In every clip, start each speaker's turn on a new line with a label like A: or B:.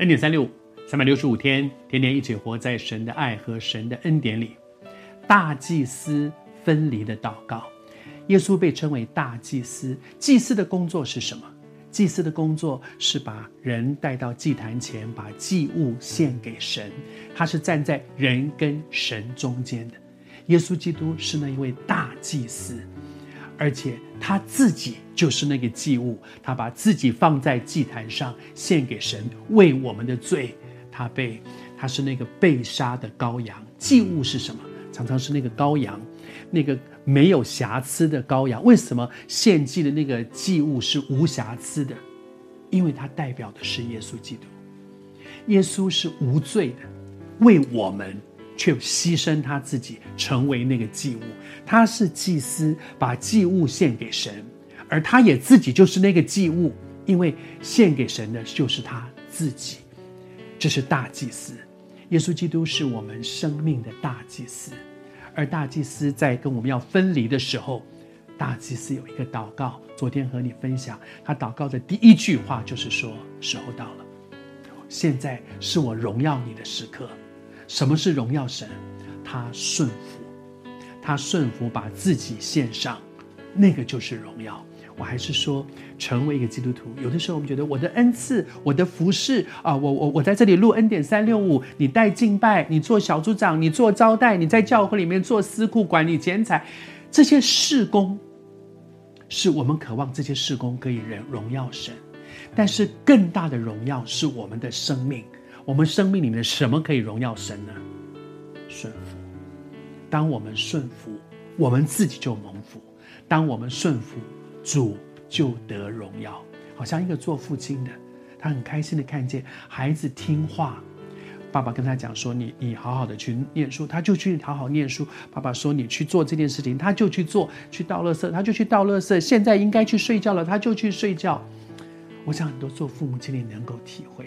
A: 恩典三六五，三百六十五天，天天一起活在神的爱和神的恩典里。大祭司分离的祷告，耶稣被称为大祭司。祭司的工作是什么？祭司的工作是把人带到祭坛前，把祭物献给神。他是站在人跟神中间的。耶稣基督是那一位大祭司，而且他自己就是那个祭物，他把自己放在祭坛上献给神，为我们的罪，他被他是那个被杀的羔羊。祭物是什么？常常是那个羔羊，那个没有瑕疵的羔羊。为什么献祭的那个祭物是无瑕疵的？因为它代表的是耶稣基督。耶稣是无罪的，为我们。却牺牲他自己，成为那个祭物。他是祭司，把祭物献给神，而他也自己就是那个祭物，因为献给神的就是他自己。这是大祭司，耶稣基督是我们生命的大祭司。而大祭司在跟我们要分离的时候，大祭司有一个祷告。昨天和你分享，他祷告的第一句话就是说：“时候到了，现在是我荣耀你的时刻。”什么是荣耀神？他顺服，他顺服，把自己献上，那个就是荣耀。我还是说，成为一个基督徒，有的时候我们觉得我的恩赐、我的服侍啊，我我我在这里录恩典三六五，你带敬拜，你做小组长，你做招待，你在教会里面做司库管理剪彩，这些事工，是我们渴望这些事工可以人荣耀神，但是更大的荣耀是我们的生命。我们生命里面什么可以荣耀神呢？顺服。当我们顺服，我们自己就蒙福；当我们顺服，主就得荣耀。好像一个做父亲的，他很开心的看见孩子听话。爸爸跟他讲说：“你你好好的去念书，他就去好好念书。”爸爸说：“你去做这件事情，他就去做；去倒垃圾，他就去倒垃圾。现在应该去睡觉了，他就去睡觉。”我想很多做父母亲的能够体会。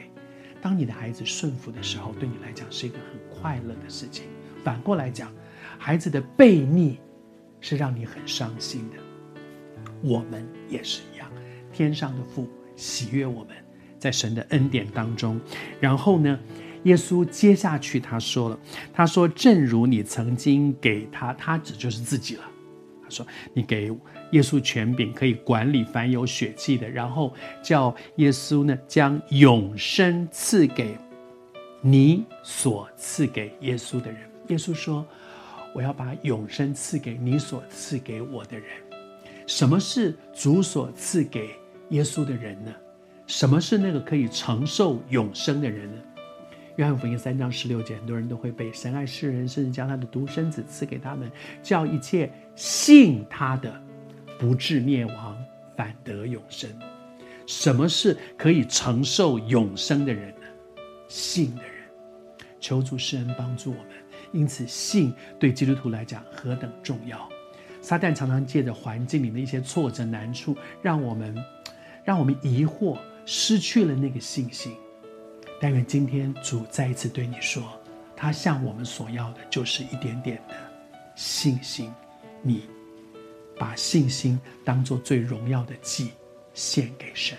A: 当你的孩子顺服的时候，对你来讲是一个很快乐的事情。反过来讲，孩子的悖逆是让你很伤心的。我们也是一样，天上的父喜悦我们在神的恩典当中。然后呢，耶稣接下去他说了，他说：“正如你曾经给他，他指就是自己了。”说：“你给。”耶稣权柄可以管理凡有血气的，然后叫耶稣呢将永生赐给你所赐给耶稣的人。耶稣说：“我要把永生赐给你所赐给我的人。”什么是主所赐给耶稣的人呢？什么是那个可以承受永生的人呢？约翰福音三章十六节，很多人都会背：“神爱世人，甚至将他的独生子赐给他们，叫一切信他的。”不至灭亡，反得永生。什么是可以承受永生的人呢？信的人。求主施恩帮助我们。因此，信对基督徒来讲何等重要。撒旦常常借着环境里的一些挫折难处，让我们，让我们疑惑，失去了那个信心。但愿今天主再一次对你说，他向我们所要的就是一点点的信心。你。把信心当做最荣耀的祭献给神。